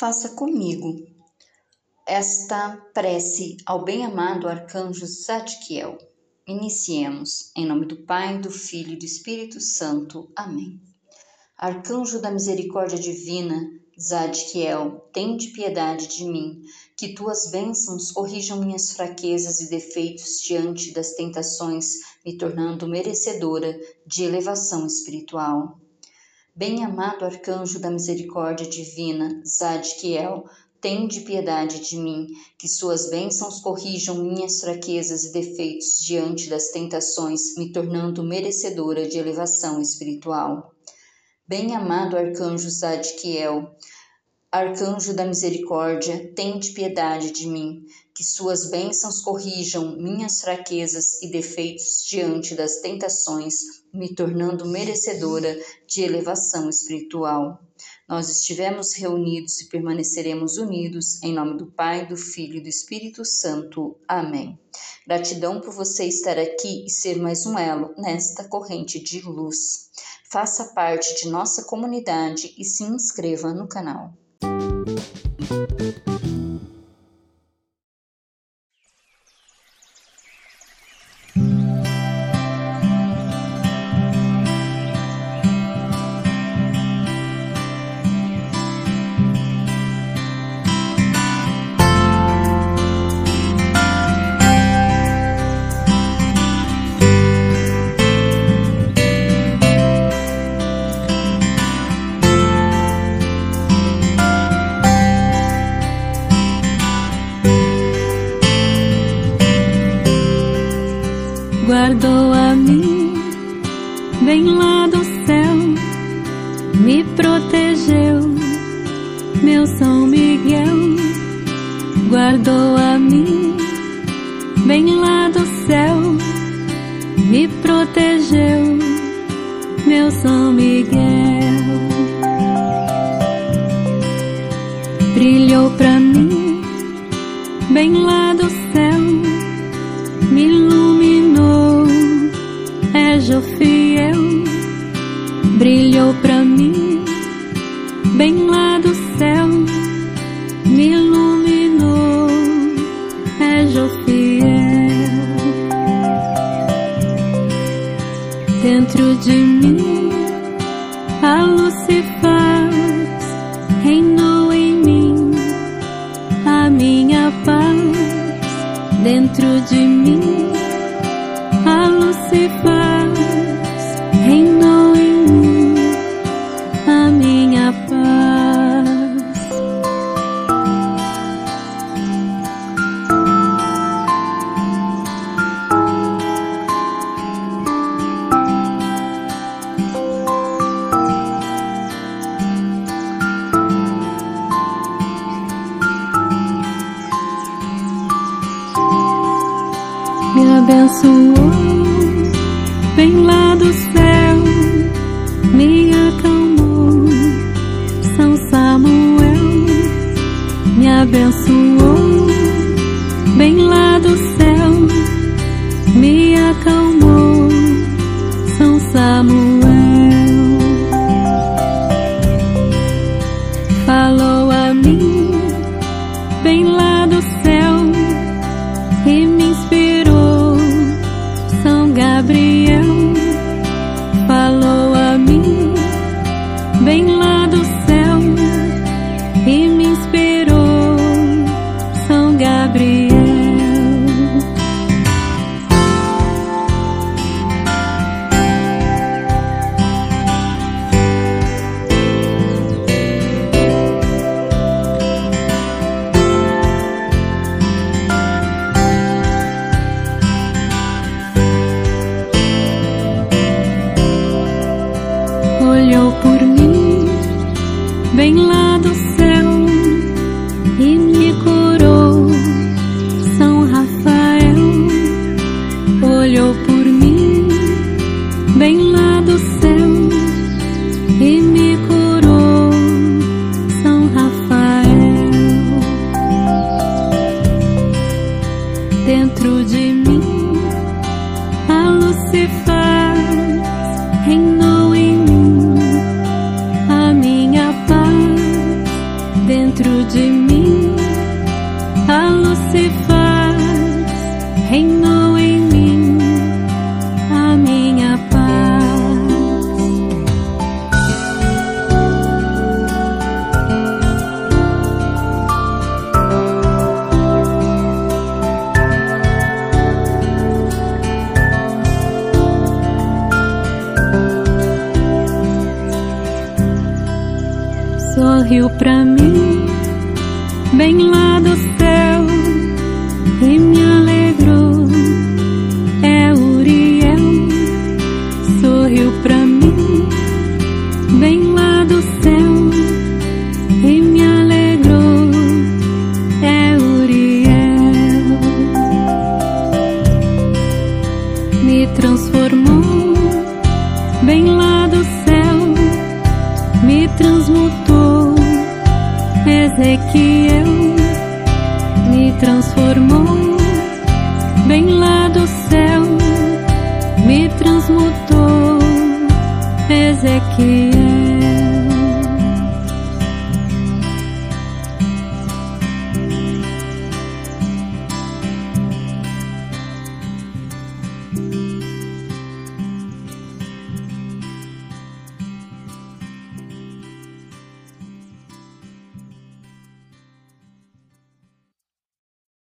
Faça comigo esta prece ao bem-amado arcanjo Zadkiel. Iniciemos, em nome do Pai, do Filho e do Espírito Santo. Amém. Arcanjo da misericórdia divina, Zadkiel, tende piedade de mim, que tuas bênçãos corrijam minhas fraquezas e defeitos diante das tentações, me tornando merecedora de elevação espiritual. Bem-amado arcanjo da misericórdia divina, Zadkiel, tende piedade de mim, que suas bênçãos corrijam minhas fraquezas e defeitos diante das tentações, me tornando merecedora de elevação espiritual. Bem-amado arcanjo Zadkiel, Arcanjo da misericórdia, tende piedade de mim, que suas bênçãos corrijam minhas fraquezas e defeitos diante das tentações, me tornando merecedora de elevação espiritual. Nós estivemos reunidos e permaneceremos unidos em nome do Pai, do Filho e do Espírito Santo. Amém. Gratidão por você estar aqui e ser mais um elo nesta corrente de luz. Faça parte de nossa comunidade e se inscreva no canal. Guardou a mim, bem lá do céu, me protegeu, meu São Miguel, guardou a mim, bem lá do céu, me protegeu, meu São Miguel, brilhou pra mim, bem lá do céu, pra mim, bem lá do céu, me iluminou, é Jô fiel, dentro de mim, a luz se faz, reinou em mim, a minha paz. Dentro de mim abençoou, bem lá do céu, me acalmou. São Samuel me abençoou, bem lá do céu, me acalmou. Sorriu pra mim, bem lá do céu, e me alegrou. É Uriel, sorriu pra mim, bem lá do céu, e me alegrou. É Uriel, me transformou, bem lá do céu, me transmutou. Ezequiel me transformou, bem lá do céu, me transmutou. Ezequiel.